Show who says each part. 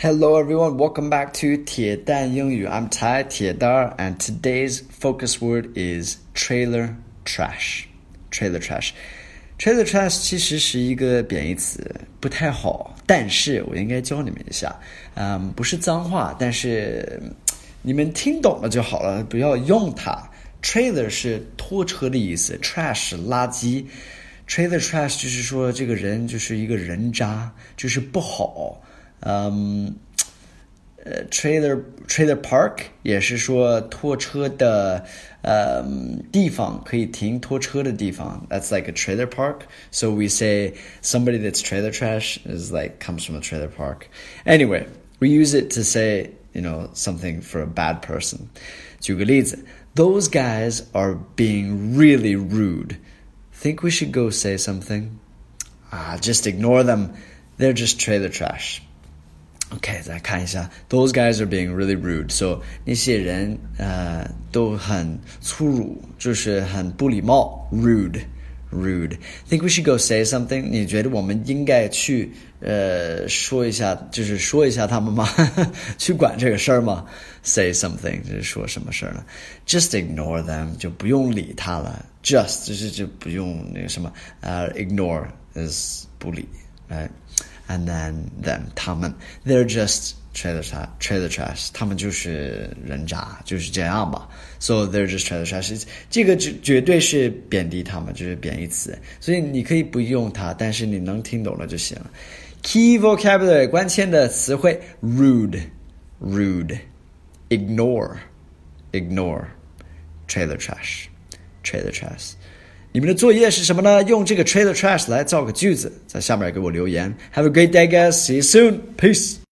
Speaker 1: Hello everyone, welcome back to 铁蛋英语. I'm Tai 铁蛋 and today's focus word is trailer trash. Trailer trash. Trailer trash 其实是一个贬义词，不太好，但是我应该教你们一下。嗯，不是脏话，但是你们听懂了就好了，不要用它。Trailer 是拖车的意思，trash 垃圾。Trailer trash 就是说这个人就是一个人渣，就是不好。嗯，呃，trailer trailer park 也是说拖车的呃地方可以停拖车的地方。That's like a trailer park. So we say somebody that's trailer trash is like comes from a trailer park. Anyway, we use it to say you know something for a bad person. 举个例子，Those guys are being really rude. Think we should go say something? Ah, just ignore them. They're just trailer trash. OK，再看一下，Those guys are being really rude. So 那些人呃都很粗鲁，就是很不礼貌，rude。Rude. Think we should go say something? 你觉得我们应该去呃说一下，就是说一下他们吗？去管这个事儿吗？Say something 就是说什么事儿呢？Just ignore them 就不用理他了。Just 就是就不用那个什么呃 ignore is 不理 ，right？and then them 他们 they're just trailer trash trailer trash 他们就是人渣就是这样吧 so they're just trailer trash 这个绝绝对是贬低他们就是贬义词所以你可以不用它但是你能听懂了就行了 key vocabulary 关键的词汇 rude rude ignore ignore trailer trash trailer trash 你们的作业是什么呢？用这个 trade trash 来造个句子，在下面给我留言。Have a great day, guys. See you soon. Peace.